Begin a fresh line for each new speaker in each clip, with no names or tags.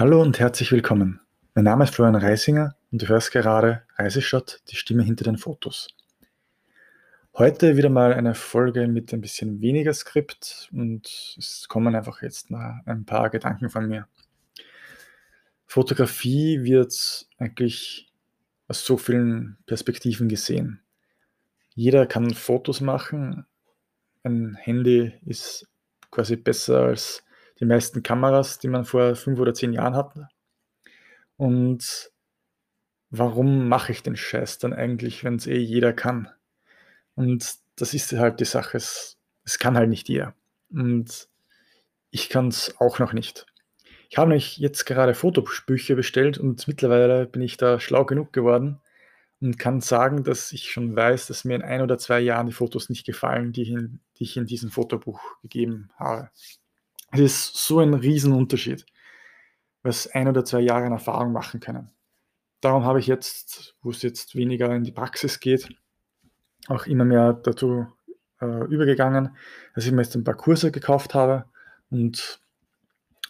Hallo und herzlich willkommen. Mein Name ist Florian Reisinger und du hörst gerade Reiseshot, die Stimme hinter den Fotos. Heute wieder mal eine Folge mit ein bisschen weniger Skript und es kommen einfach jetzt mal ein paar Gedanken von mir. Fotografie wird eigentlich aus so vielen Perspektiven gesehen. Jeder kann Fotos machen. Ein Handy ist quasi besser als die meisten Kameras, die man vor fünf oder zehn Jahren hatte. Und warum mache ich den Scheiß dann eigentlich, wenn es eh jeder kann? Und das ist halt die Sache. Es, es kann halt nicht jeder. Und ich kann es auch noch nicht. Ich habe mich jetzt gerade Fotobücher bestellt und mittlerweile bin ich da schlau genug geworden und kann sagen, dass ich schon weiß, dass mir in ein oder zwei Jahren die Fotos nicht gefallen, die, in, die ich in diesem Fotobuch gegeben habe. Es ist so ein Riesenunterschied, was ein oder zwei Jahre in Erfahrung machen können. Darum habe ich jetzt, wo es jetzt weniger in die Praxis geht, auch immer mehr dazu äh, übergegangen, dass ich mir jetzt ein paar Kurse gekauft habe und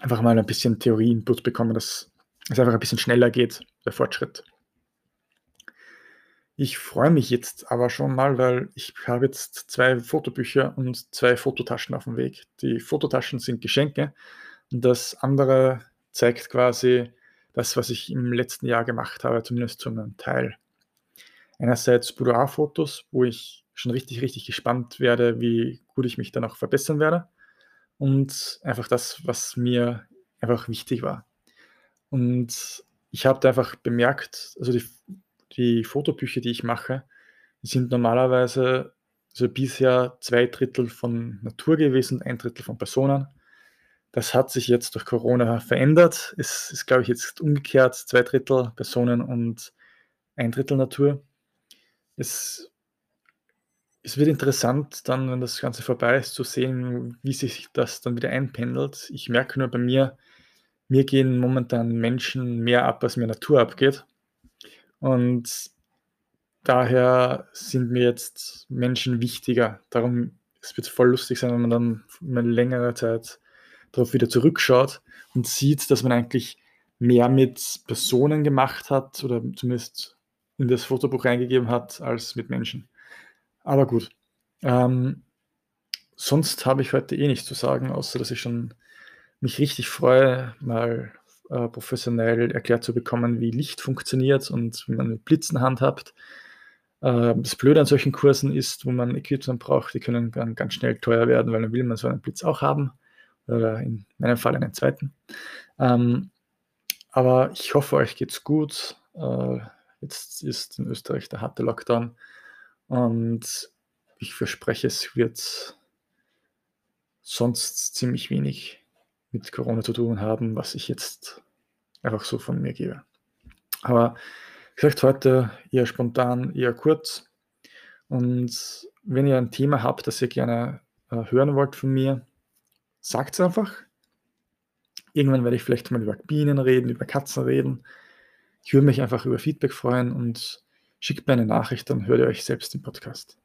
einfach mal ein bisschen Theorie-Input bekomme, dass es einfach ein bisschen schneller geht, der Fortschritt. Ich freue mich jetzt aber schon mal, weil ich habe jetzt zwei Fotobücher und zwei Fototaschen auf dem Weg. Die Fototaschen sind Geschenke und das andere zeigt quasi das, was ich im letzten Jahr gemacht habe, zumindest zu einem Teil. Einerseits Boudoir-Fotos, wo ich schon richtig, richtig gespannt werde, wie gut ich mich dann auch verbessern werde und einfach das, was mir einfach wichtig war. Und ich habe einfach bemerkt, also die, die Fotobücher, die ich mache, sind normalerweise also bisher zwei Drittel von Natur gewesen, ein Drittel von Personen. Das hat sich jetzt durch Corona verändert. Es ist, glaube ich, jetzt umgekehrt, zwei Drittel Personen und ein Drittel Natur. Es es wird interessant, dann, wenn das Ganze vorbei ist, zu sehen, wie sich das dann wieder einpendelt. Ich merke nur bei mir, mir gehen momentan Menschen mehr ab, als mir Natur abgeht. Und daher sind mir jetzt Menschen wichtiger. Darum, es wird voll lustig sein, wenn man dann eine längere Zeit darauf wieder zurückschaut und sieht, dass man eigentlich mehr mit Personen gemacht hat oder zumindest in das Fotobuch reingegeben hat, als mit Menschen. Aber gut. Ähm, sonst habe ich heute eh nichts zu sagen, außer dass ich schon mich richtig freue, mal äh, professionell erklärt zu bekommen, wie Licht funktioniert und wie man mit Blitzen handhabt. Äh, das Blöde an solchen Kursen ist, wo man Equipment braucht, die können dann ganz schnell teuer werden, weil dann will man so einen Blitz auch haben. Oder in meinem Fall einen zweiten. Ähm, aber ich hoffe, euch geht's gut. Äh, jetzt ist in Österreich der harte Lockdown. Und ich verspreche, es wird sonst ziemlich wenig mit Corona zu tun haben, was ich jetzt einfach so von mir gebe. Aber vielleicht heute eher spontan, eher kurz. Und wenn ihr ein Thema habt, das ihr gerne äh, hören wollt von mir, sagt es einfach. Irgendwann werde ich vielleicht mal über Bienen reden, über Katzen reden. Ich würde mich einfach über Feedback freuen und Schickt mir eine Nachricht, dann hört ihr euch selbst im Podcast.